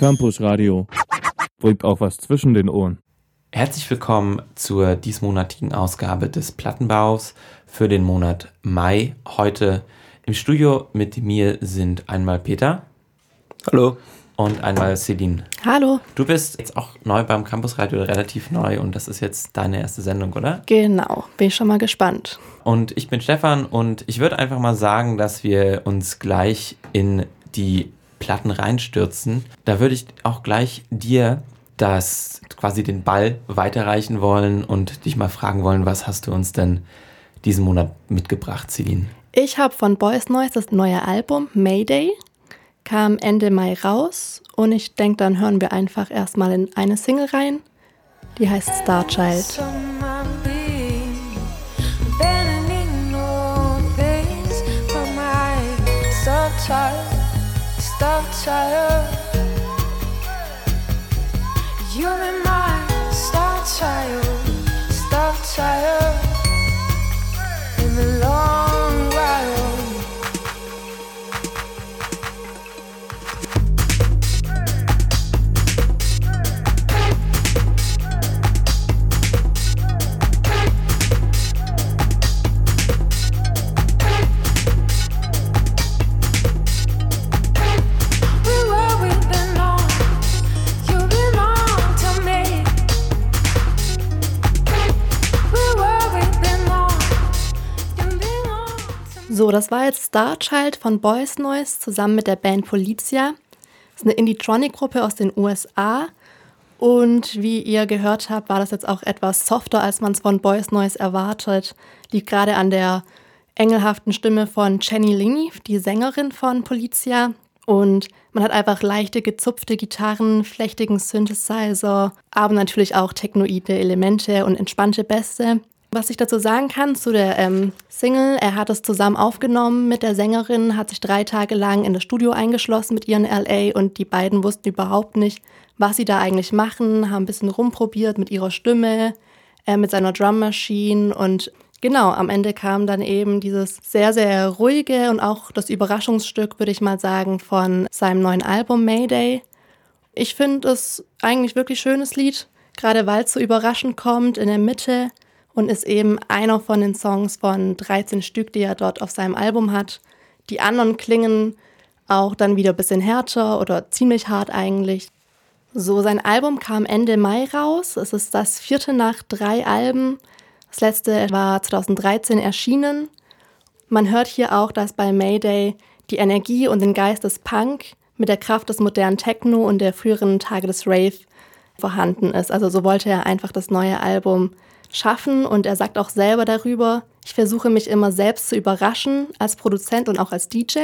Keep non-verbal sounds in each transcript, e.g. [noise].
Campus Radio. Bringt auch was zwischen den Ohren. Herzlich willkommen zur diesmonatigen Ausgabe des Plattenbaus für den Monat Mai. Heute im Studio mit mir sind einmal Peter. Hallo. Und einmal Celine. Hallo. Du bist jetzt auch neu beim Campusradio, relativ neu und das ist jetzt deine erste Sendung, oder? Genau, bin ich schon mal gespannt. Und ich bin Stefan und ich würde einfach mal sagen, dass wir uns gleich in die Platten reinstürzen. Da würde ich auch gleich dir das quasi den Ball weiterreichen wollen und dich mal fragen wollen, was hast du uns denn diesen Monat mitgebracht, Celine? Ich habe von Boys Noise das neue Album Mayday kam Ende Mai raus und ich denke, dann hören wir einfach erstmal in eine Single rein, die heißt Star Child. You're my star child, Starchild von Boys Noise zusammen mit der Band Polizia. Das ist eine Indie-Tronic-Gruppe aus den USA. Und wie ihr gehört habt, war das jetzt auch etwas softer, als man es von Boys Noise erwartet. Liegt gerade an der engelhaften Stimme von Jenny Lingy, die Sängerin von Polizia. Und man hat einfach leichte, gezupfte Gitarren, flächtigen Synthesizer, aber natürlich auch technoide Elemente und entspannte Bässe. Was ich dazu sagen kann zu der ähm, Single, er hat es zusammen aufgenommen mit der Sängerin, hat sich drei Tage lang in das Studio eingeschlossen mit ihr in LA und die beiden wussten überhaupt nicht, was sie da eigentlich machen, haben ein bisschen rumprobiert mit ihrer Stimme, äh, mit seiner Drummaschine und genau, am Ende kam dann eben dieses sehr, sehr ruhige und auch das Überraschungsstück, würde ich mal sagen, von seinem neuen Album Mayday. Ich finde es eigentlich wirklich schönes Lied, gerade weil es so überraschend kommt in der Mitte und ist eben einer von den Songs von 13 Stück, die er dort auf seinem Album hat. Die anderen klingen auch dann wieder ein bisschen härter oder ziemlich hart eigentlich. So, sein Album kam Ende Mai raus. Es ist das vierte nach drei Alben. Das letzte war 2013 erschienen. Man hört hier auch, dass bei Mayday die Energie und den Geist des Punk mit der Kraft des modernen Techno und der früheren Tage des Rave vorhanden ist. Also so wollte er einfach das neue Album schaffen und er sagt auch selber darüber, ich versuche mich immer selbst zu überraschen als Produzent und auch als DJ.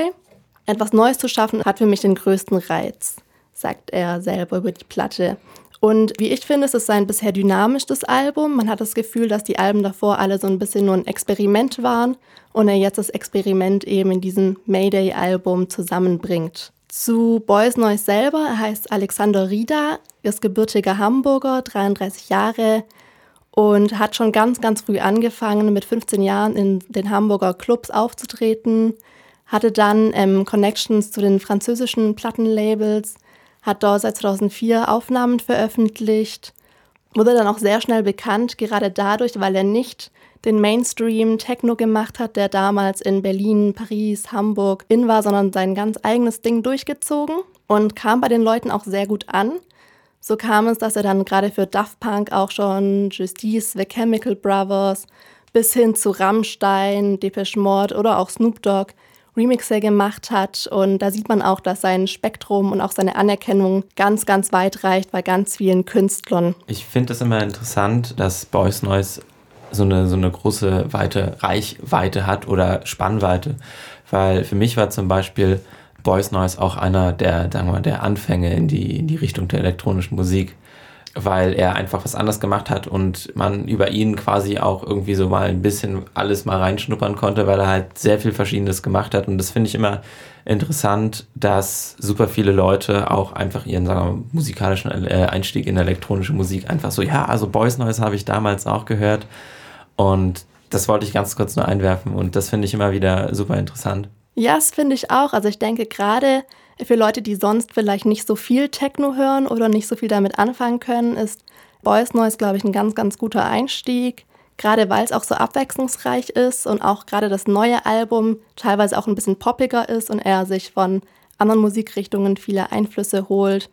Etwas Neues zu schaffen hat für mich den größten Reiz, sagt er selber über die Platte. Und wie ich finde, es ist sein bisher dynamischstes Album. Man hat das Gefühl, dass die Alben davor alle so ein bisschen nur ein Experiment waren und er jetzt das Experiment eben in diesem Mayday-Album zusammenbringt. Zu Boys Noise selber, er heißt Alexander Rieda, ist gebürtiger Hamburger, 33 Jahre, und hat schon ganz, ganz früh angefangen, mit 15 Jahren in den Hamburger Clubs aufzutreten, hatte dann ähm, Connections zu den französischen Plattenlabels, hat dort seit 2004 Aufnahmen veröffentlicht, wurde dann auch sehr schnell bekannt, gerade dadurch, weil er nicht den Mainstream Techno gemacht hat, der damals in Berlin, Paris, Hamburg in war, sondern sein ganz eigenes Ding durchgezogen und kam bei den Leuten auch sehr gut an. So kam es, dass er dann gerade für Daft Punk auch schon Justice, The Chemical Brothers bis hin zu Rammstein, Depeche Mode oder auch Snoop Dogg Remixe gemacht hat. Und da sieht man auch, dass sein Spektrum und auch seine Anerkennung ganz, ganz weit reicht bei ganz vielen Künstlern. Ich finde es immer interessant, dass Boys Noise so eine, so eine große, weite Reichweite hat oder Spannweite. Weil für mich war zum Beispiel Boys Noise auch einer der, sagen wir mal, der Anfänge in die, in die Richtung der elektronischen Musik, weil er einfach was anderes gemacht hat und man über ihn quasi auch irgendwie so mal ein bisschen alles mal reinschnuppern konnte, weil er halt sehr viel Verschiedenes gemacht hat. Und das finde ich immer interessant, dass super viele Leute auch einfach ihren, sagen wir mal, musikalischen äh, Einstieg in elektronische Musik einfach so, ja, also Boys Noise habe ich damals auch gehört. Und das wollte ich ganz kurz nur einwerfen und das finde ich immer wieder super interessant. Ja, das finde ich auch. Also ich denke gerade Für Leute, die sonst vielleicht nicht so viel Techno hören oder nicht so viel damit anfangen können, ist Boys Noise, glaube ich, ein ganz, ganz guter Einstieg. Gerade weil es auch so abwechslungsreich ist und auch gerade das neue Album teilweise auch ein bisschen poppiger ist und er sich von anderen Musikrichtungen viele Einflüsse holt.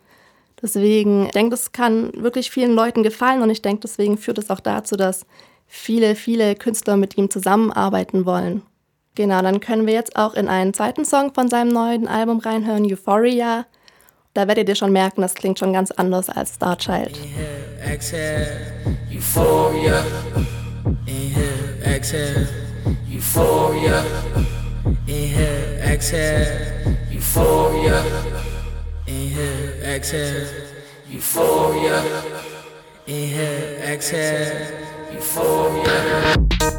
Deswegen, ich denke, das kann wirklich vielen Leuten gefallen und ich denke, deswegen führt es auch dazu, dass viele, viele Künstler mit ihm zusammenarbeiten wollen. Genau, dann können wir jetzt auch in einen zweiten Song von seinem neuen Album reinhören, Euphoria. Da werdet ihr schon merken, das klingt schon ganz anders als Starchild. Euphoria. Inhale, exhale, euphoria. Inhale, exhale, euphoria. Inhale, exhale, euphoria. Inhale, exhale, euphoria.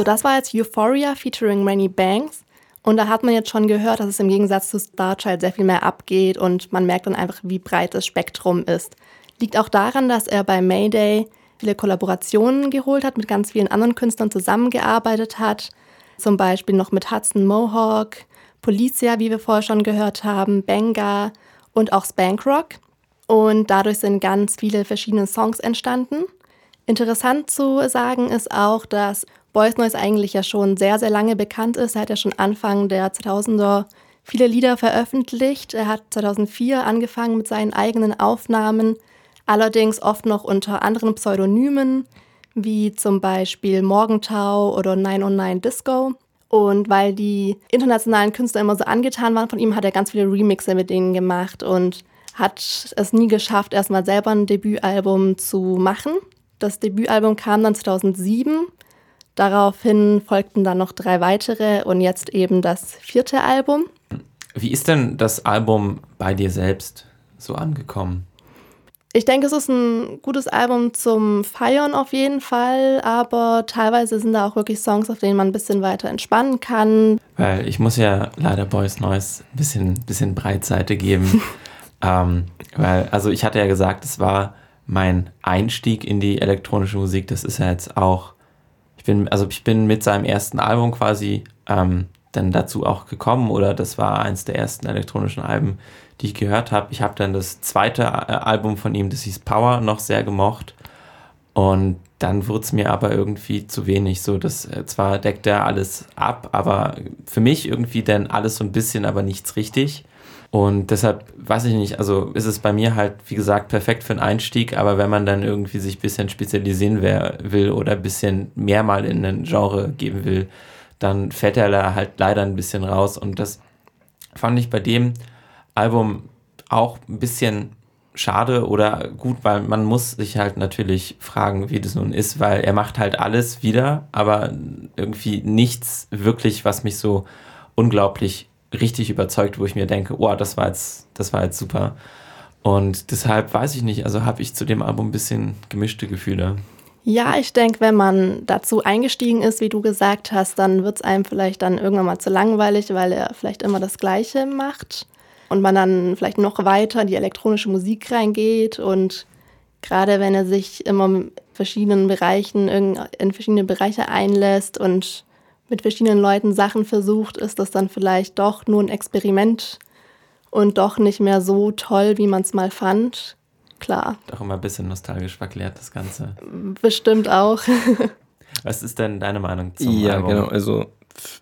So, das war jetzt Euphoria featuring Rainy Banks. Und da hat man jetzt schon gehört, dass es im Gegensatz zu Starchild sehr viel mehr abgeht und man merkt dann einfach, wie breit das Spektrum ist. Liegt auch daran, dass er bei Mayday viele Kollaborationen geholt hat, mit ganz vielen anderen Künstlern zusammengearbeitet hat. Zum Beispiel noch mit Hudson Mohawk, Policia, wie wir vorher schon gehört haben, Benga und auch Spankrock. Und dadurch sind ganz viele verschiedene Songs entstanden. Interessant zu sagen ist auch, dass Boys Noise eigentlich ja schon sehr, sehr lange bekannt ist. Er hat ja schon Anfang der 2000er viele Lieder veröffentlicht. Er hat 2004 angefangen mit seinen eigenen Aufnahmen, allerdings oft noch unter anderen Pseudonymen, wie zum Beispiel Morgentau oder 909 Disco. Und weil die internationalen Künstler immer so angetan waren von ihm, hat er ganz viele Remixe mit denen gemacht und hat es nie geschafft, erstmal selber ein Debütalbum zu machen. Das Debütalbum kam dann 2007 Daraufhin folgten dann noch drei weitere und jetzt eben das vierte Album. Wie ist denn das Album bei dir selbst so angekommen? Ich denke, es ist ein gutes Album zum Feiern auf jeden Fall, aber teilweise sind da auch wirklich Songs, auf denen man ein bisschen weiter entspannen kann. Weil ich muss ja leider Boys Noise ein bisschen, bisschen Breitseite geben. [laughs] ähm, weil, also ich hatte ja gesagt, es war mein Einstieg in die elektronische Musik. Das ist ja jetzt auch bin, also ich bin mit seinem ersten Album quasi ähm, dann dazu auch gekommen oder das war eins der ersten elektronischen Alben, die ich gehört habe. Ich habe dann das zweite äh, Album von ihm, das hieß Power, noch sehr gemocht und dann wurde es mir aber irgendwie zu wenig. So, das äh, zwar deckt er alles ab, aber für mich irgendwie dann alles so ein bisschen, aber nichts richtig. Und deshalb weiß ich nicht, also ist es bei mir halt, wie gesagt, perfekt für einen Einstieg, aber wenn man dann irgendwie sich ein bisschen spezialisieren will oder ein bisschen mehr mal in ein Genre geben will, dann fällt er da halt leider ein bisschen raus. Und das fand ich bei dem Album auch ein bisschen schade oder gut, weil man muss sich halt natürlich fragen, wie das nun ist, weil er macht halt alles wieder, aber irgendwie nichts wirklich, was mich so unglaublich richtig überzeugt, wo ich mir denke, oh, das war jetzt, das war jetzt super. Und deshalb weiß ich nicht, also habe ich zu dem Album ein bisschen gemischte Gefühle. Ja, ich denke, wenn man dazu eingestiegen ist, wie du gesagt hast, dann wird es einem vielleicht dann irgendwann mal zu langweilig, weil er vielleicht immer das Gleiche macht und man dann vielleicht noch weiter in die elektronische Musik reingeht und gerade wenn er sich immer in verschiedenen Bereichen in verschiedene Bereiche einlässt und mit verschiedenen Leuten Sachen versucht, ist das dann vielleicht doch nur ein Experiment und doch nicht mehr so toll, wie man es mal fand. Klar. Doch immer ein bisschen nostalgisch verklärt, das Ganze. Bestimmt auch. [laughs] Was ist denn deine Meinung zum ja, Album? Ja, genau. Also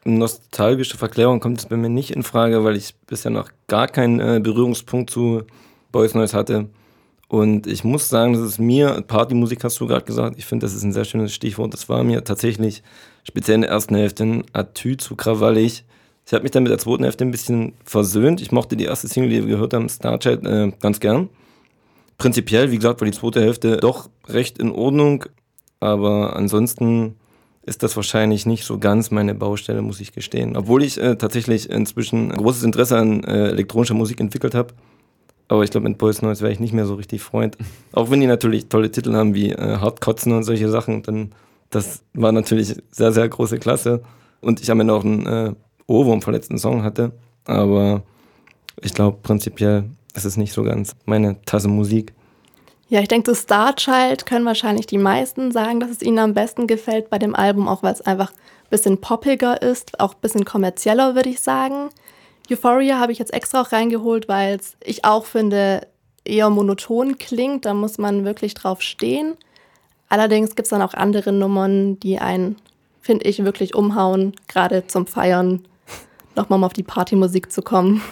nostalgische Verklärung kommt jetzt bei mir nicht in Frage, weil ich bisher noch gar keinen äh, Berührungspunkt zu Boys Noise hatte. Und ich muss sagen, dass es mir, Partymusik hast du gerade gesagt, ich finde, das ist ein sehr schönes Stichwort. Das war mir tatsächlich speziell in der ersten Hälfte ein Atü zu krawallig. Ich habe mich dann mit der zweiten Hälfte ein bisschen versöhnt. Ich mochte die erste Single, die wir gehört haben, Starchild, äh, ganz gern. Prinzipiell, wie gesagt, war die zweite Hälfte doch recht in Ordnung. Aber ansonsten ist das wahrscheinlich nicht so ganz meine Baustelle, muss ich gestehen. Obwohl ich äh, tatsächlich inzwischen großes Interesse an äh, elektronischer Musik entwickelt habe. Aber ich glaube, mit Boys Noise wäre ich nicht mehr so richtig Freund. [laughs] Auch wenn die natürlich tolle Titel haben wie äh, Hardkotzen und solche Sachen, dann das war natürlich sehr, sehr große Klasse. Und ich am Ende auch einen äh, Ohrwurm verletzten Song hatte. Aber ich glaube, prinzipiell ist es nicht so ganz meine Tasse Musik. Ja, ich denke, zu Star Child können wahrscheinlich die meisten sagen, dass es ihnen am besten gefällt bei dem Album, auch weil es einfach ein bisschen poppiger ist, auch ein bisschen kommerzieller, würde ich sagen. Euphoria habe ich jetzt extra auch reingeholt, weil es, ich auch finde, eher monoton klingt. Da muss man wirklich drauf stehen. Allerdings gibt es dann auch andere Nummern, die einen, finde ich, wirklich umhauen, gerade zum Feiern, nochmal auf die Partymusik zu kommen.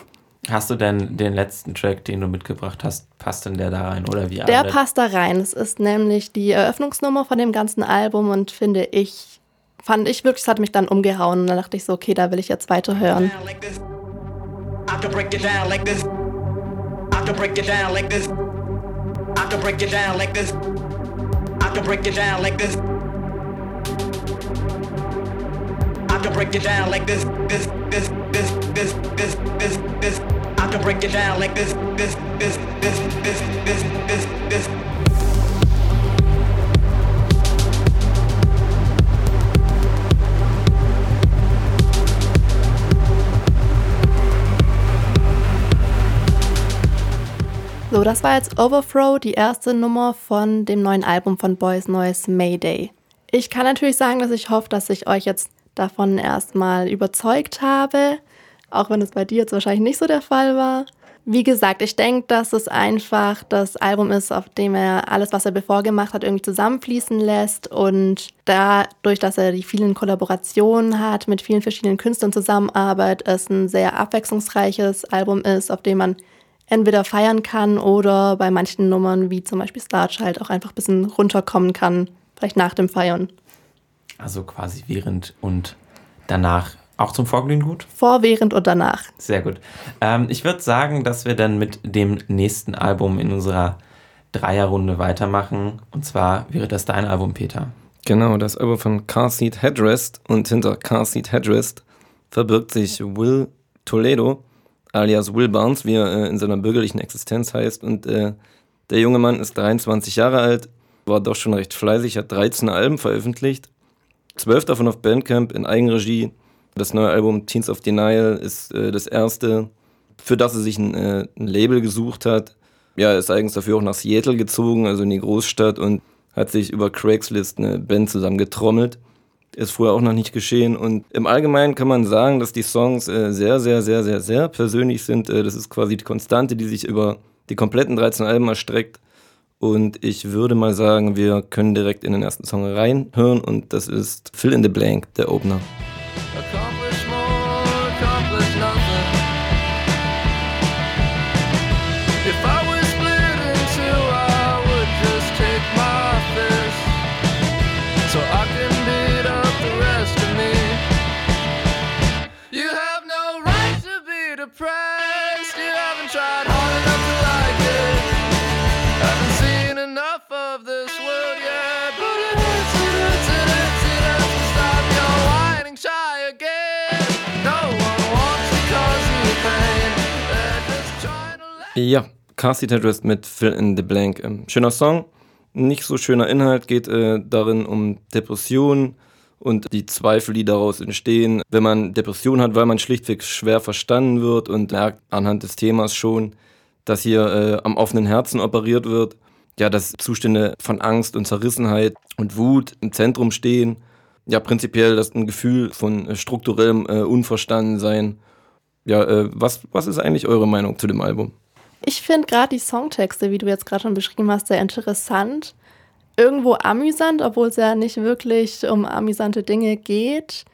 Hast du denn den letzten Track, den du mitgebracht hast, passt denn der da rein oder wie? Der passt da rein. Es ist nämlich die Eröffnungsnummer von dem ganzen Album und finde ich, fand ich wirklich, es hat mich dann umgehauen und dann dachte ich so, okay, da will ich jetzt weiterhören. I can break it down like this. I can break it down like this. I can break it down like this. I can break it down like this. This, this, this, this, this, this, this, this. I can break it down like this, this, this, this, this, this, this, this. So, das war jetzt Overthrow, die erste Nummer von dem neuen Album von Boys Noise Mayday. Ich kann natürlich sagen, dass ich hoffe, dass ich euch jetzt davon erstmal überzeugt habe, auch wenn es bei dir jetzt wahrscheinlich nicht so der Fall war. Wie gesagt, ich denke, dass es einfach das Album ist, auf dem er alles, was er bevor gemacht hat, irgendwie zusammenfließen lässt und dadurch, dass er die vielen Kollaborationen hat, mit vielen verschiedenen Künstlern zusammenarbeitet, es ein sehr abwechslungsreiches Album ist, auf dem man entweder feiern kann oder bei manchen Nummern, wie zum Beispiel Starch, halt auch einfach ein bisschen runterkommen kann, vielleicht nach dem Feiern. Also quasi während und danach auch zum Vorglühen gut? Vor, während und danach. Sehr gut. Ähm, ich würde sagen, dass wir dann mit dem nächsten Album in unserer Dreierrunde weitermachen. Und zwar wäre das dein Album, Peter. Genau, das Album von Car Seat Headrest. Und hinter Car Seat Headrest verbirgt sich Will Toledo, alias Will Barnes, wie er äh, in seiner bürgerlichen Existenz heißt. Und äh, der junge Mann ist 23 Jahre alt, war doch schon recht fleißig, hat 13 Alben veröffentlicht. Zwölf davon auf Bandcamp in Eigenregie. Das neue Album Teens of Denial ist äh, das erste, für das er sich ein, äh, ein Label gesucht hat. Ja, er ist eigens dafür auch nach Seattle gezogen, also in die Großstadt und hat sich über Craigslist eine Band zusammengetrommelt. Ist vorher auch noch nicht geschehen. Und im Allgemeinen kann man sagen, dass die Songs äh, sehr, sehr, sehr, sehr, sehr persönlich sind. Äh, das ist quasi die Konstante, die sich über die kompletten 13 Alben erstreckt. Und ich würde mal sagen, wir können direkt in den ersten Song reinhören und das ist Fill in the Blank, der Opener. Ja, Cassie Tedrist mit Fill in the Blank. Ähm, schöner Song, nicht so schöner Inhalt, geht äh, darin um Depressionen und die Zweifel, die daraus entstehen, wenn man Depressionen hat, weil man schlichtweg schwer verstanden wird und merkt anhand des Themas schon, dass hier äh, am offenen Herzen operiert wird. Ja, dass Zustände von Angst und Zerrissenheit und Wut im Zentrum stehen. Ja, prinzipiell das ein Gefühl von äh, strukturellem äh, Unverstandensein. Ja, äh, was, was ist eigentlich eure Meinung zu dem Album? Ich finde gerade die Songtexte, wie du jetzt gerade schon beschrieben hast, sehr interessant. Irgendwo amüsant, obwohl es ja nicht wirklich um amüsante Dinge geht.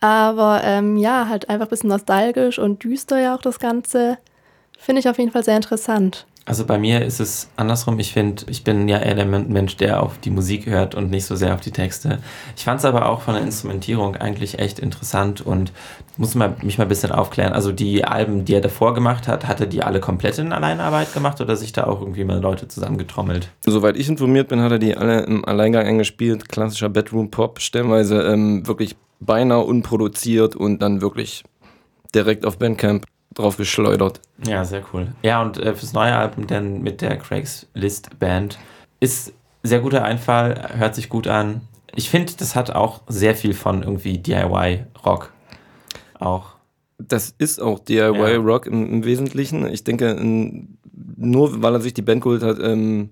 Aber ähm, ja, halt einfach ein bisschen nostalgisch und düster ja auch das Ganze. Finde ich auf jeden Fall sehr interessant. Also bei mir ist es andersrum. Ich finde, ich bin ja eher der Mensch, der auf die Musik hört und nicht so sehr auf die Texte. Ich fand es aber auch von der Instrumentierung eigentlich echt interessant und muss mal, mich mal ein bisschen aufklären. Also die Alben, die er davor gemacht hat, hatte die alle komplett in Alleinarbeit gemacht oder sich da auch irgendwie mal Leute zusammengetrommelt? Soweit ich informiert bin, hat er die alle im Alleingang eingespielt. Klassischer Bedroom-Pop, stellenweise ähm, wirklich beinahe unproduziert und dann wirklich direkt auf Bandcamp drauf geschleudert. Ja, sehr cool. Ja, und äh, fürs neue Album dann mit der Craigslist Band ist sehr guter Einfall, hört sich gut an. Ich finde, das hat auch sehr viel von irgendwie DIY-Rock. Auch. Das ist auch DIY-Rock ja. im, im, Wesentlichen. Ich denke, nur weil er sich die Band geholt hat, ähm,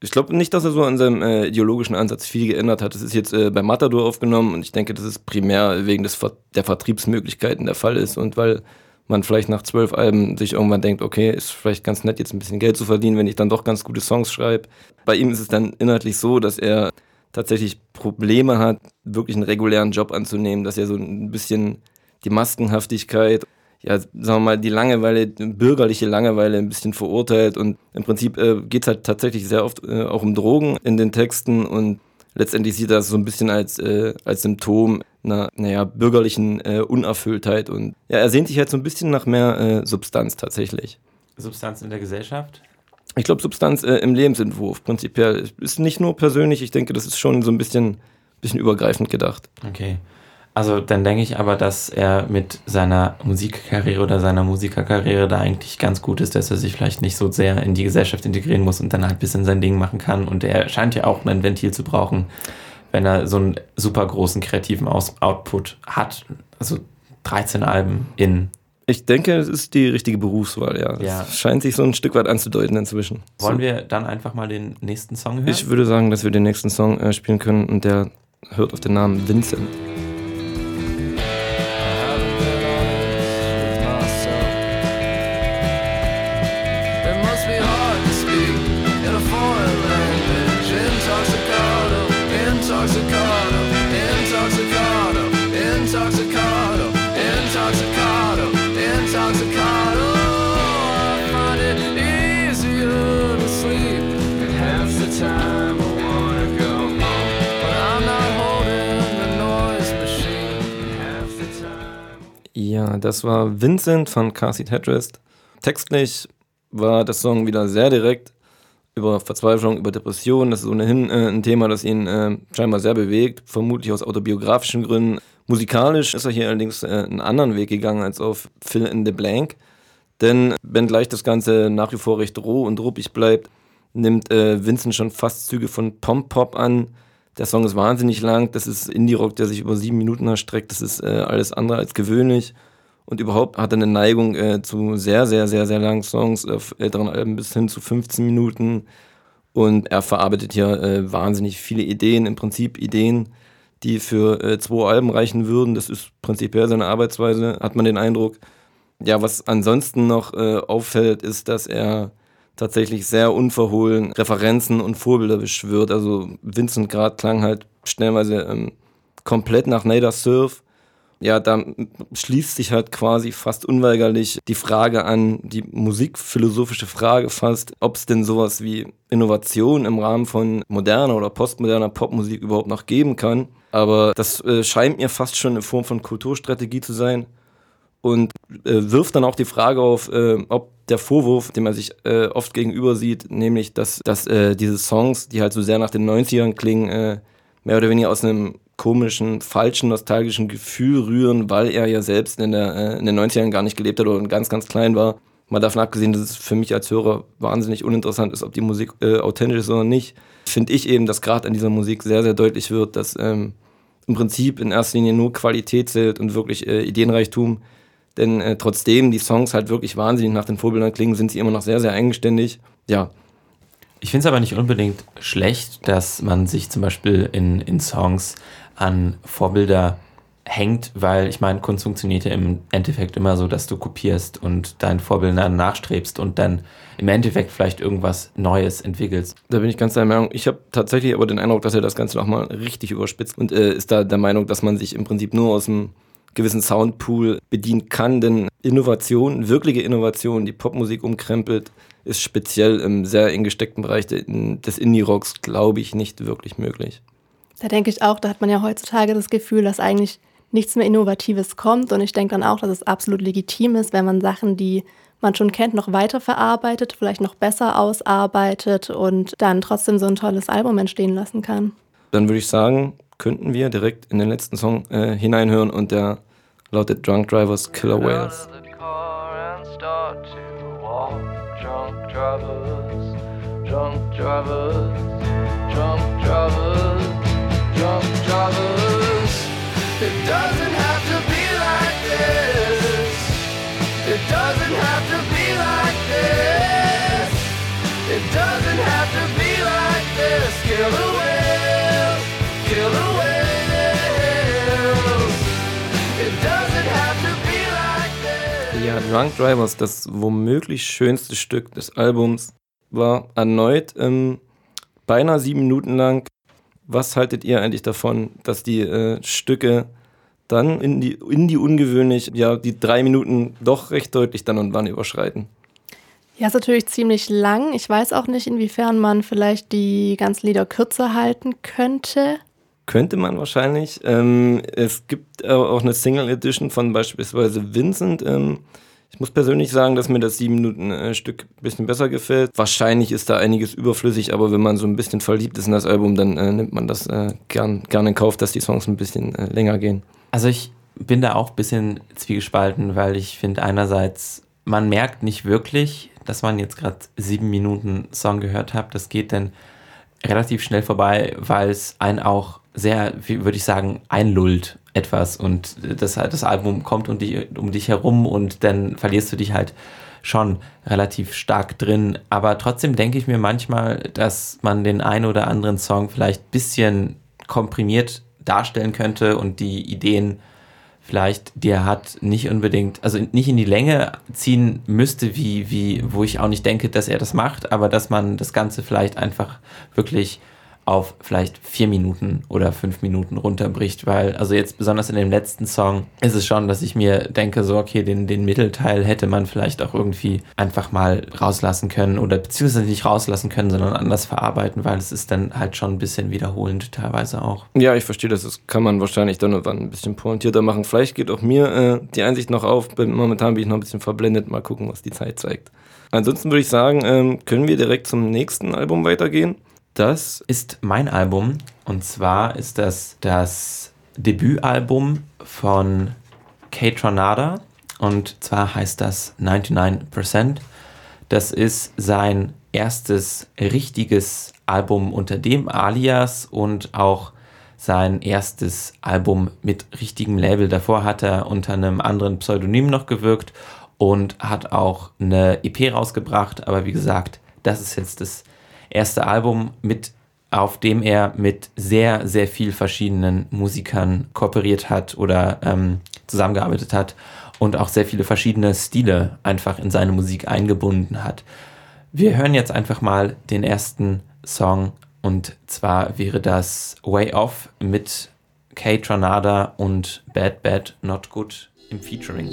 Ich glaube nicht, dass er so an seinem äh, ideologischen Ansatz viel geändert hat. Das ist jetzt äh, bei Matador aufgenommen und ich denke, dass es primär wegen des Ver der Vertriebsmöglichkeiten der Fall ist und weil man vielleicht nach zwölf Alben sich irgendwann denkt, okay, ist vielleicht ganz nett, jetzt ein bisschen Geld zu verdienen, wenn ich dann doch ganz gute Songs schreibe. Bei ihm ist es dann inhaltlich so, dass er tatsächlich Probleme hat, wirklich einen regulären Job anzunehmen, dass er so ein bisschen die Maskenhaftigkeit, ja, sagen wir mal, die Langeweile, bürgerliche Langeweile ein bisschen verurteilt und im Prinzip äh, geht es halt tatsächlich sehr oft äh, auch um Drogen in den Texten und letztendlich sieht er das so ein bisschen als, äh, als Symptom einer, naja, bürgerlichen äh, Unerfülltheit und ja, er sehnt sich halt so ein bisschen nach mehr äh, Substanz tatsächlich. Substanz in der Gesellschaft? Ich glaube, Substanz äh, im Lebensentwurf prinzipiell ist nicht nur persönlich, ich denke, das ist schon so ein bisschen, bisschen übergreifend gedacht. Okay. Also dann denke ich aber, dass er mit seiner Musikkarriere oder seiner Musikerkarriere da eigentlich ganz gut ist, dass er sich vielleicht nicht so sehr in die Gesellschaft integrieren muss und dann halt ein bisschen sein Ding machen kann. Und er scheint ja auch ein Ventil zu brauchen, wenn er so einen super großen kreativen Aus Output hat. Also 13 Alben in. Ich denke, es ist die richtige Berufswahl, ja. Das Ja. scheint sich so ein Stück weit anzudeuten inzwischen. Wollen so. wir dann einfach mal den nächsten Song hören? Ich würde sagen, dass wir den nächsten Song äh, spielen können und der hört auf den Namen Vincent. Ja, das war Vincent von Car Seat. Textlich war das Song wieder sehr direkt über Verzweiflung, über Depressionen. Das ist ohnehin äh, ein Thema, das ihn äh, scheinbar sehr bewegt, vermutlich aus autobiografischen Gründen. Musikalisch ist er hier allerdings äh, einen anderen Weg gegangen als auf Fill in the Blank. Denn wenngleich das Ganze nach wie vor recht roh und ruppig bleibt, nimmt äh, Vincent schon fast Züge von Pom-Pop an. Der Song ist wahnsinnig lang, das ist Indie-Rock, der sich über sieben Minuten erstreckt, das ist äh, alles andere als gewöhnlich. Und überhaupt hat er eine Neigung äh, zu sehr, sehr, sehr, sehr langen Songs, auf älteren Alben bis hin zu 15 Minuten. Und er verarbeitet hier äh, wahnsinnig viele Ideen, im Prinzip Ideen, die für äh, zwei Alben reichen würden. Das ist prinzipiell seine Arbeitsweise, hat man den Eindruck. Ja, was ansonsten noch äh, auffällt, ist, dass er tatsächlich sehr unverhohlen Referenzen und Vorbilder beschwört. Also Vincent Grad klang halt stellenweise ähm, komplett nach Nader Surf. Ja, da schließt sich halt quasi fast unweigerlich die Frage an, die musikphilosophische Frage fast, ob es denn sowas wie Innovation im Rahmen von moderner oder postmoderner Popmusik überhaupt noch geben kann. Aber das äh, scheint mir fast schon eine Form von Kulturstrategie zu sein und äh, wirft dann auch die Frage auf, äh, ob der Vorwurf, dem er sich äh, oft gegenüber sieht, nämlich, dass, dass äh, diese Songs, die halt so sehr nach den 90ern klingen, äh, mehr oder weniger aus einem komischen, falschen, nostalgischen Gefühl rühren, weil er ja selbst in, der, äh, in den 90ern gar nicht gelebt hat oder ganz, ganz klein war. Mal davon abgesehen, dass es für mich als Hörer wahnsinnig uninteressant ist, ob die Musik äh, authentisch ist oder nicht, finde ich eben, dass gerade an dieser Musik sehr, sehr deutlich wird, dass ähm, im Prinzip in erster Linie nur Qualität zählt und wirklich äh, Ideenreichtum. Denn äh, trotzdem die Songs halt wirklich wahnsinnig nach den Vorbildern klingen, sind sie immer noch sehr, sehr eigenständig. Ja, Ich finde es aber nicht unbedingt schlecht, dass man sich zum Beispiel in, in Songs an Vorbilder hängt, weil ich meine, Kunst funktioniert ja im Endeffekt immer so, dass du kopierst und deinen Vorbildern nachstrebst und dann im Endeffekt vielleicht irgendwas Neues entwickelst. Da bin ich ganz der Meinung. Ich habe tatsächlich aber den Eindruck, dass er das Ganze nochmal richtig überspitzt und äh, ist da der Meinung, dass man sich im Prinzip nur aus einem gewissen Soundpool bedienen kann. Denn Innovation, wirkliche Innovation, die Popmusik umkrempelt, ist speziell im sehr eng gesteckten Bereich de- des Indie-Rocks, glaube ich, nicht wirklich möglich. Da denke ich auch, da hat man ja heutzutage das Gefühl, dass eigentlich nichts mehr Innovatives kommt. Und ich denke dann auch, dass es absolut legitim ist, wenn man Sachen, die man schon kennt, noch weiter verarbeitet, vielleicht noch besser ausarbeitet und dann trotzdem so ein tolles Album entstehen lassen kann. Dann würde ich sagen, könnten wir direkt in den letzten Song äh, hineinhören und der lautet Drunk Drivers Killer Whales. Drunk drivers, drunk drivers, drunk drivers. It doesn't have to be like this. It doesn't have to be like this. It doesn't have to be like Ja, Drunk Drivers, das womöglich schönste Stück des Albums, war erneut ähm, beinahe sieben Minuten lang. Was haltet ihr eigentlich davon, dass die äh, Stücke dann in die, in die ungewöhnlich, ja, die drei Minuten doch recht deutlich dann und wann überschreiten? Ja, ist natürlich ziemlich lang. Ich weiß auch nicht, inwiefern man vielleicht die ganzen Lieder kürzer halten könnte. Könnte man wahrscheinlich. Ähm, es gibt auch eine Single Edition von beispielsweise Vincent. Ähm, ich muss persönlich sagen, dass mir das 7-Minuten-Stück ein bisschen besser gefällt. Wahrscheinlich ist da einiges überflüssig, aber wenn man so ein bisschen verliebt ist in das Album, dann äh, nimmt man das äh, gern, gern in Kauf, dass die Songs ein bisschen äh, länger gehen. Also ich bin da auch ein bisschen zwiegespalten, weil ich finde einerseits, man merkt nicht wirklich, dass man jetzt gerade sieben Minuten Song gehört hat. Das geht dann relativ schnell vorbei, weil es einen auch sehr, würde ich sagen, einlullt etwas und das, das Album kommt um dich, um dich herum und dann verlierst du dich halt schon relativ stark drin. Aber trotzdem denke ich mir manchmal, dass man den einen oder anderen Song vielleicht ein bisschen komprimiert darstellen könnte und die Ideen vielleicht, die er hat, nicht unbedingt, also nicht in die Länge ziehen müsste, wie, wie, wo ich auch nicht denke, dass er das macht, aber dass man das Ganze vielleicht einfach wirklich auf vielleicht vier Minuten oder fünf Minuten runterbricht, weil, also jetzt besonders in dem letzten Song ist es schon, dass ich mir denke, so, okay, den, den Mittelteil hätte man vielleicht auch irgendwie einfach mal rauslassen können oder beziehungsweise nicht rauslassen können, sondern anders verarbeiten, weil es ist dann halt schon ein bisschen wiederholend teilweise auch. Ja, ich verstehe das. Das kann man wahrscheinlich dann und wann ein bisschen pointierter machen. Vielleicht geht auch mir äh, die Einsicht noch auf. Momentan bin ich noch ein bisschen verblendet. Mal gucken, was die Zeit zeigt. Ansonsten würde ich sagen, ähm, können wir direkt zum nächsten Album weitergehen. Das ist mein Album und zwar ist das das Debütalbum von Kate Tronada und zwar heißt das 99%. Das ist sein erstes richtiges Album unter dem Alias und auch sein erstes Album mit richtigem Label. Davor hat er unter einem anderen Pseudonym noch gewirkt und hat auch eine EP rausgebracht. Aber wie gesagt, das ist jetzt das erste Album, mit, auf dem er mit sehr, sehr viel verschiedenen Musikern kooperiert hat oder ähm, zusammengearbeitet hat und auch sehr viele verschiedene Stile einfach in seine Musik eingebunden hat. Wir hören jetzt einfach mal den ersten Song und zwar wäre das Way Off mit Kate Tranada und Bad Bad Not Good im Featuring.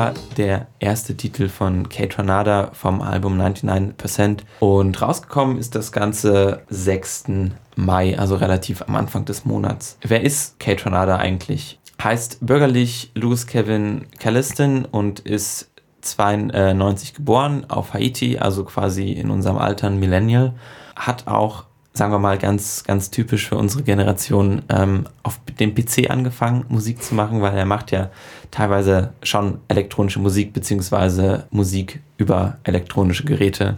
War der erste Titel von Kate Tornada vom Album 99% und rausgekommen ist das Ganze 6. Mai, also relativ am Anfang des Monats. Wer ist Kate Tornada eigentlich? Heißt bürgerlich Louis Kevin Calliston und ist 92 geboren auf Haiti, also quasi in unserem Alter ein Millennial. Hat auch sagen wir mal, ganz, ganz typisch für unsere Generation, ähm, auf dem PC angefangen, Musik zu machen, weil er macht ja teilweise schon elektronische Musik, beziehungsweise Musik über elektronische Geräte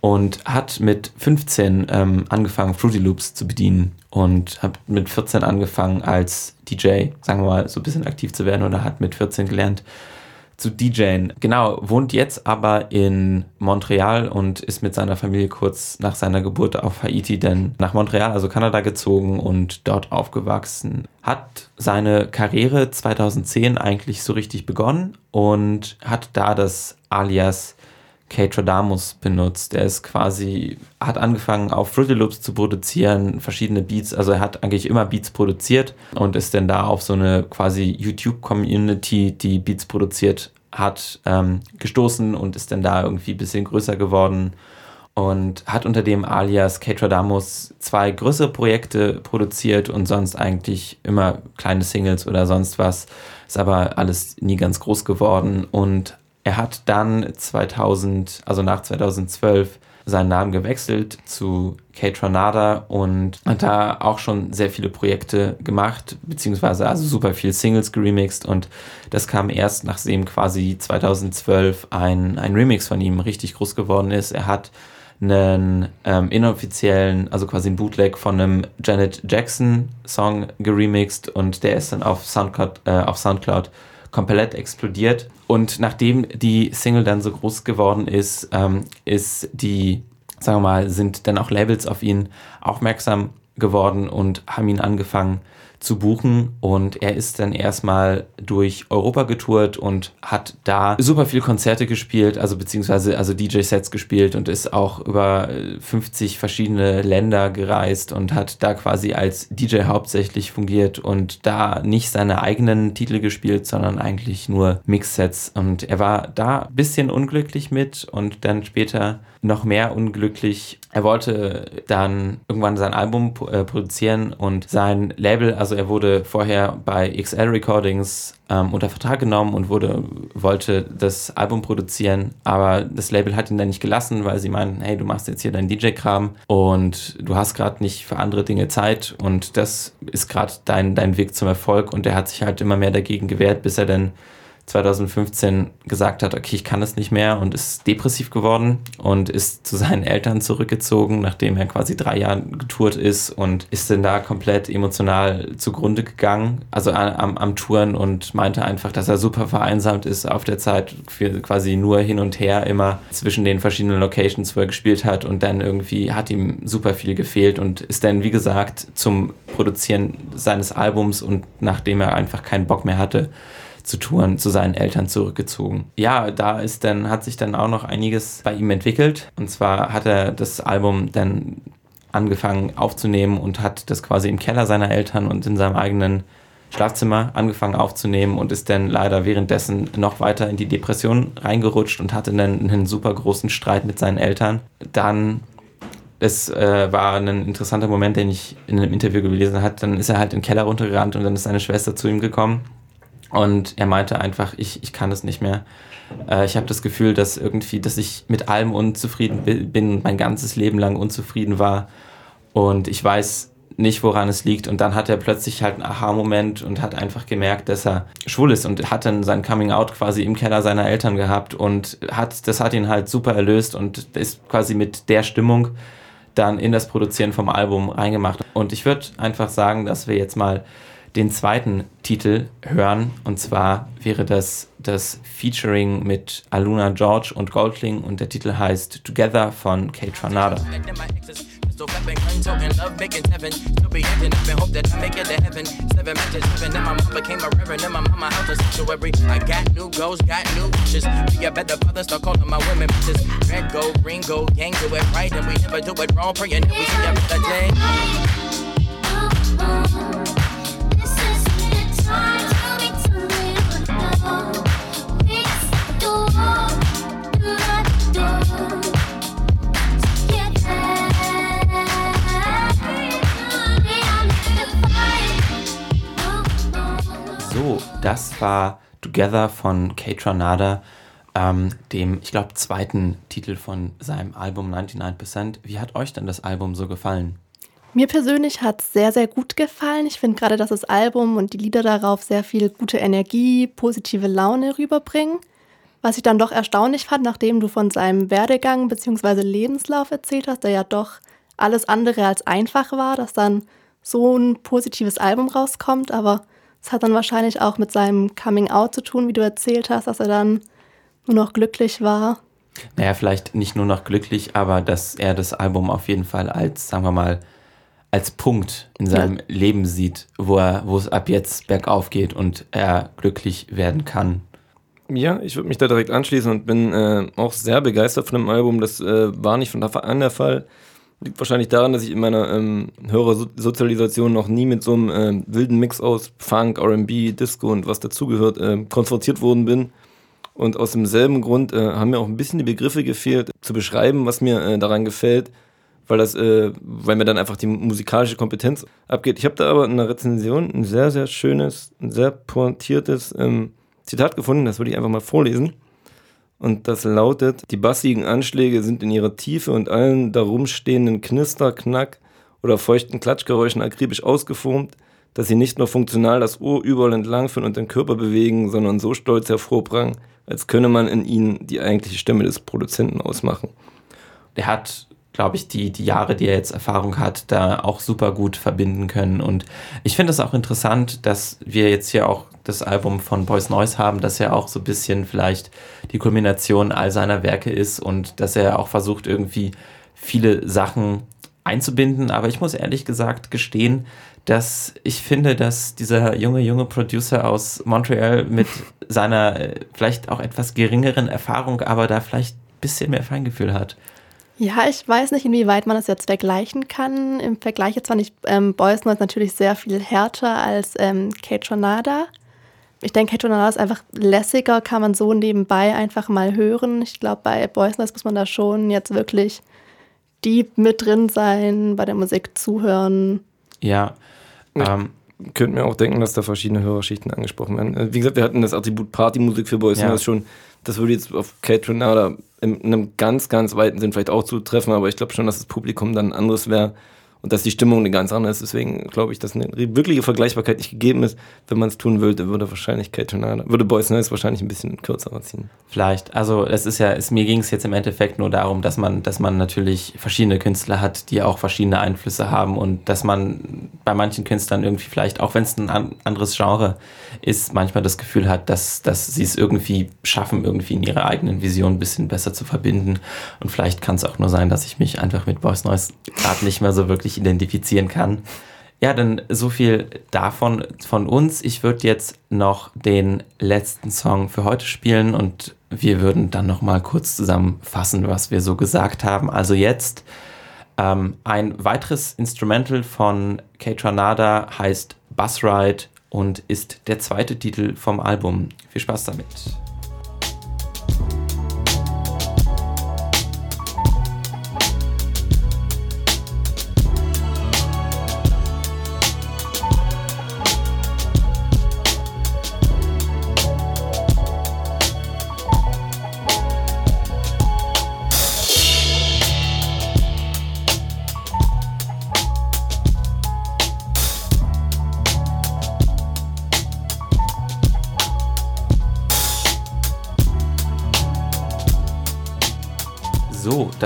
und hat mit 15 ähm, angefangen, Fruity Loops zu bedienen und hat mit 14 angefangen als DJ, sagen wir mal, so ein bisschen aktiv zu werden oder hat mit 14 gelernt, zu DJen. Genau, wohnt jetzt aber in Montreal und ist mit seiner Familie kurz nach seiner Geburt auf Haiti dann nach Montreal, also Kanada, gezogen und dort aufgewachsen. Hat seine Karriere 2010 eigentlich so richtig begonnen und hat da das Alias Damus benutzt. Er ist quasi, hat angefangen auf Fruity Loops zu produzieren, verschiedene Beats, also er hat eigentlich immer Beats produziert und ist dann da auf so eine quasi YouTube-Community, die Beats produziert hat, ähm, gestoßen und ist dann da irgendwie ein bisschen größer geworden und hat unter dem Alias Damus zwei größere Projekte produziert und sonst eigentlich immer kleine Singles oder sonst was. Ist aber alles nie ganz groß geworden und er hat dann 2000, also nach 2012, seinen Namen gewechselt zu Kate Ranada und hat da auch schon sehr viele Projekte gemacht, beziehungsweise also super viel Singles geremixed und das kam erst, nachdem quasi 2012 ein, ein Remix von ihm richtig groß geworden ist. Er hat einen ähm, inoffiziellen, also quasi ein Bootleg von einem Janet Jackson Song geremixed und der ist dann auf Soundcloud, äh, auf Soundcloud komplett explodiert. Und nachdem die Single dann so groß geworden ist, ähm, ist die, sagen wir mal, sind dann auch Labels auf ihn aufmerksam geworden und haben ihn angefangen zu buchen und er ist dann erstmal durch Europa getourt und hat da super viel Konzerte gespielt, also beziehungsweise also DJ-Sets gespielt und ist auch über 50 verschiedene Länder gereist und hat da quasi als DJ hauptsächlich fungiert und da nicht seine eigenen Titel gespielt, sondern eigentlich nur Mix-Sets und er war da ein bisschen unglücklich mit und dann später noch mehr unglücklich. Er wollte dann irgendwann sein Album äh, produzieren und sein Label, also er wurde vorher bei XL Recordings ähm, unter Vertrag genommen und wurde, wollte das Album produzieren, aber das Label hat ihn dann nicht gelassen, weil sie meinen, hey, du machst jetzt hier deinen DJ-Kram und du hast gerade nicht für andere Dinge Zeit und das ist gerade dein, dein Weg zum Erfolg und er hat sich halt immer mehr dagegen gewehrt, bis er dann 2015 gesagt hat, okay, ich kann es nicht mehr und ist depressiv geworden und ist zu seinen Eltern zurückgezogen, nachdem er quasi drei Jahre getourt ist und ist dann da komplett emotional zugrunde gegangen, also am, am Touren und meinte einfach, dass er super vereinsamt ist auf der Zeit, für quasi nur hin und her immer zwischen den verschiedenen Locations, wo er gespielt hat und dann irgendwie hat ihm super viel gefehlt und ist dann, wie gesagt, zum Produzieren seines Albums und nachdem er einfach keinen Bock mehr hatte, zu Touren zu seinen Eltern zurückgezogen. Ja, da ist dann, hat sich dann auch noch einiges bei ihm entwickelt. Und zwar hat er das Album dann angefangen aufzunehmen und hat das quasi im Keller seiner Eltern und in seinem eigenen Schlafzimmer angefangen aufzunehmen und ist dann leider währenddessen noch weiter in die Depression reingerutscht und hatte dann einen super großen Streit mit seinen Eltern. Dann es äh, war ein interessanter Moment, den ich in einem Interview gelesen habe. Dann ist er halt den Keller runtergerannt und dann ist seine Schwester zu ihm gekommen und er meinte einfach, ich, ich kann es nicht mehr. Äh, ich habe das Gefühl, dass irgendwie, dass ich mit allem unzufrieden bin, mein ganzes Leben lang unzufrieden war. Und ich weiß nicht, woran es liegt. Und dann hat er plötzlich halt einen Aha-Moment und hat einfach gemerkt, dass er schwul ist und hat dann sein Coming-out quasi im Keller seiner Eltern gehabt und hat, das hat ihn halt super erlöst und ist quasi mit der Stimmung dann in das Produzieren vom Album reingemacht. Und ich würde einfach sagen, dass wir jetzt mal den zweiten Titel hören. Und zwar wäre das das Featuring mit Aluna George und Goldling und der Titel heißt Together von Kate Tranada. So flipping, talking love, making seven. Still be ending up and hope that I make it to heaven. Seven matches, seven. Then my mom became a reverend. Then my mama house a sanctuary. I got new goals, got new wishes. Be a better father, start calling my women bitches. Red, gold, green, gold, gang, do it right. And we never do it wrong. Praying that we see every day. Das war Together von Kate Ranada, ähm, dem, ich glaube, zweiten Titel von seinem Album 99%. Wie hat euch denn das Album so gefallen? Mir persönlich hat es sehr, sehr gut gefallen. Ich finde gerade, dass das Album und die Lieder darauf sehr viel gute Energie, positive Laune rüberbringen. Was ich dann doch erstaunlich fand, nachdem du von seinem Werdegang bzw. Lebenslauf erzählt hast, der ja doch alles andere als einfach war, dass dann so ein positives Album rauskommt. Aber es hat dann wahrscheinlich auch mit seinem Coming Out zu tun, wie du erzählt hast, dass er dann nur noch glücklich war. Naja, vielleicht nicht nur noch glücklich, aber dass er das Album auf jeden Fall als, sagen wir mal, als Punkt in seinem ja. Leben sieht, wo er, wo es ab jetzt bergauf geht und er glücklich werden kann. Ja, ich würde mich da direkt anschließen und bin äh, auch sehr begeistert von dem Album. Das äh, war nicht von Anfang an der Fall. Liegt wahrscheinlich daran, dass ich in meiner ähm, Hörersozialisation noch nie mit so einem äh, wilden Mix aus Funk, RB, Disco und was dazugehört äh, konfrontiert worden bin. Und aus demselben Grund äh, haben mir auch ein bisschen die Begriffe gefehlt, zu beschreiben, was mir äh, daran gefällt weil das, äh, weil mir dann einfach die musikalische Kompetenz abgeht. Ich habe da aber in der Rezension ein sehr, sehr schönes, ein sehr pointiertes ähm, Zitat gefunden, das würde ich einfach mal vorlesen. Und das lautet, die bassigen Anschläge sind in ihrer Tiefe und allen darum stehenden Knister, Knack oder feuchten Klatschgeräuschen akribisch ausgeformt, dass sie nicht nur funktional das Ohr überall entlangführen und den Körper bewegen, sondern so stolz hervorprangen, als könne man in ihnen die eigentliche Stimme des Produzenten ausmachen. Der hat, glaube ich, die, die Jahre, die er jetzt Erfahrung hat, da auch super gut verbinden können. Und ich finde es auch interessant, dass wir jetzt hier auch das Album von Boys Noise haben, dass er auch so ein bisschen vielleicht die Kulmination all seiner Werke ist und dass er auch versucht, irgendwie viele Sachen einzubinden. Aber ich muss ehrlich gesagt gestehen, dass ich finde, dass dieser junge, junge Producer aus Montreal mit seiner äh, vielleicht auch etwas geringeren Erfahrung, aber da vielleicht ein bisschen mehr Feingefühl hat. Ja, ich weiß nicht, inwieweit man das jetzt vergleichen kann. Im Vergleich jetzt fand ich ähm, Boys Noise natürlich sehr viel härter als ähm, Kate Tornada. Ich denke, Kate Tornada ist einfach lässiger, kann man so nebenbei einfach mal hören. Ich glaube, bei Boys Noise muss man da schon jetzt wirklich deep mit drin sein, bei der Musik zuhören. Ja. Ähm, könnte mir auch denken, dass da verschiedene Hörerschichten angesprochen werden. Äh, Wie gesagt, wir hatten das Attribut Partymusik für Boys Ja. Noise schon. Das würde jetzt auf Kate Renata in einem ganz, ganz weiten Sinn vielleicht auch zutreffen, aber ich glaube schon, dass das Publikum dann ein anderes wäre und dass die Stimmung eine ganz andere ist. Deswegen glaube ich, dass eine wirkliche Vergleichbarkeit nicht gegeben ist. Wenn man es tun würde, würde wahrscheinlich Kate Renata, würde Boys Noise wahrscheinlich ein bisschen kürzer ziehen. Vielleicht. Also es ist ja, es, mir ging es jetzt im Endeffekt nur darum, dass man, dass man natürlich verschiedene Künstler hat, die auch verschiedene Einflüsse haben und dass man bei manchen Künstlern irgendwie vielleicht, auch wenn es ein an, anderes Genre ist, manchmal das Gefühl hat, dass, dass sie es irgendwie schaffen, irgendwie in ihrer eigenen Vision ein bisschen besser zu verbinden. Und vielleicht kann es auch nur sein, dass ich mich einfach mit Voice Noise gerade nicht mehr so wirklich identifizieren kann. Ja, dann so viel davon von uns. Ich würde jetzt noch den letzten Song für heute spielen und wir würden dann noch mal kurz zusammenfassen, was wir so gesagt haben. Also jetzt ähm, ein weiteres Instrumental von Kate Tranada heißt Bus Ride und ist der zweite Titel vom Album. Viel Spaß damit.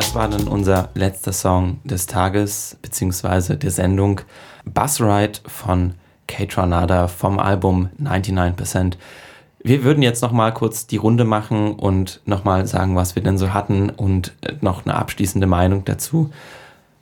Das war dann unser letzter Song des Tages beziehungsweise der Sendung Bus Ride von Kate Ranada vom Album 99%. Wir würden jetzt noch mal kurz die Runde machen und noch mal sagen, was wir denn so hatten und noch eine abschließende Meinung dazu.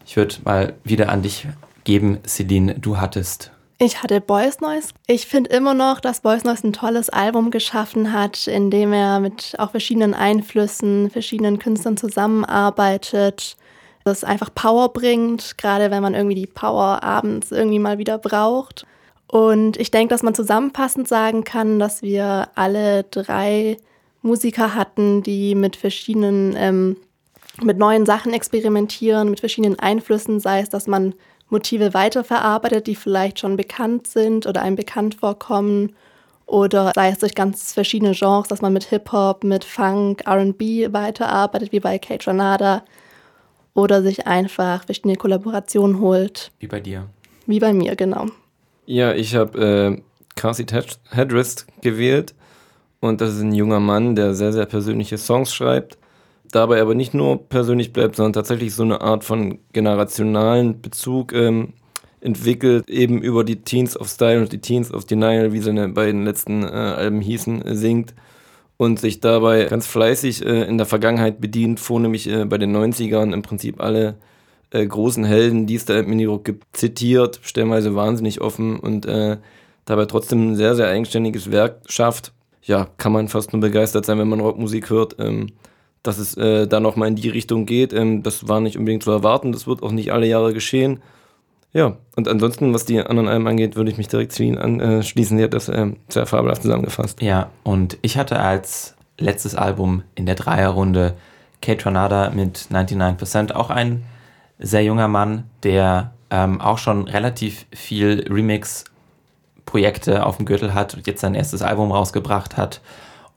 Ich würde mal wieder an dich geben, Celine. Du hattest Ich hatte Boys Noise. Ich finde immer noch, dass Boys Noise ein tolles Album geschaffen hat, in dem er mit auch verschiedenen Einflüssen, verschiedenen Künstlern zusammenarbeitet. Das einfach Power bringt, gerade wenn man irgendwie die Power abends irgendwie mal wieder braucht. Und ich denke, dass man zusammenfassend sagen kann, dass wir alle drei Musiker hatten, die mit verschiedenen, ähm, mit neuen Sachen experimentieren, mit verschiedenen Einflüssen, sei es, dass man Motive weiterverarbeitet, die vielleicht schon bekannt sind oder einem bekannt vorkommen. Oder sei es durch ganz verschiedene Genres, dass man mit Hip-Hop, mit Funk, RB weiterarbeitet, wie bei Kate Ranada. Oder sich einfach verschiedene Kollaborationen holt, wie bei dir. wie bei mir, genau. Ja, ich habe äh, Hed- Hedrist gewählt und das ist ein junger Mann, der sehr, sehr persönliche Songs schreibt, dabei aber nicht nur persönlich bleibt, sondern tatsächlich so eine Art von generationalen Bezug ähm, entwickelt, eben über die Teens of Style und die Teens of Denial, wie seine beiden letzten äh, Alben hießen, äh, singt und sich dabei ganz fleißig äh, in der Vergangenheit bedient, vornehmlich äh, bei den 90ern im Prinzip alle äh, großen Helden, die es da im Minidruck gibt, zitiert, stellenweise wahnsinnig offen und äh, dabei trotzdem ein sehr, sehr eigenständiges Werk schafft. Ja, kann man fast nur begeistert sein, wenn man Rockmusik hört, ähm, dass es äh, da nochmal in die Richtung geht. Ähm, das war nicht unbedingt zu erwarten, das wird auch nicht alle Jahre geschehen. Ja, und ansonsten, was die anderen Alben angeht, würde ich mich direkt zu Ihnen anschließen. Sie hat das ähm, sehr fabelhaft zusammengefasst. Ja, und ich hatte als letztes Album in der Dreierrunde Kate Tornada mit 99%, auch ein sehr junger Mann, der ähm, auch schon relativ viel Remix-Projekte auf dem Gürtel hat und jetzt sein erstes Album rausgebracht hat.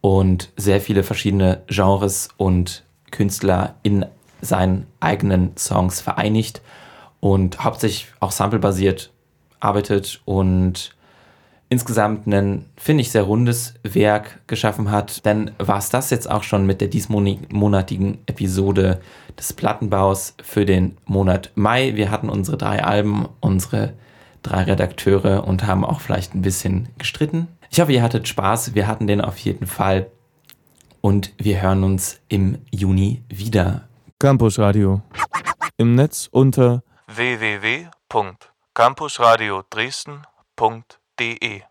Und sehr viele verschiedene Genres und Künstler in seinen eigenen Songs vereinigt und hauptsächlich auch samplebasiert arbeitet und insgesamt ein, finde ich, sehr rundes Werk geschaffen hat. Dann war es das jetzt auch schon mit der diesmonatigen Episode des Plattenbaus für den Monat Mai. Wir hatten unsere drei Alben, unsere drei Redakteure und haben auch vielleicht ein bisschen gestritten. Ich hoffe, ihr hattet Spaß. Wir hatten den auf jeden Fall. Und wir hören uns im Juni wieder. Campus Radio. Im Netz unter www.campusradio Dresden.de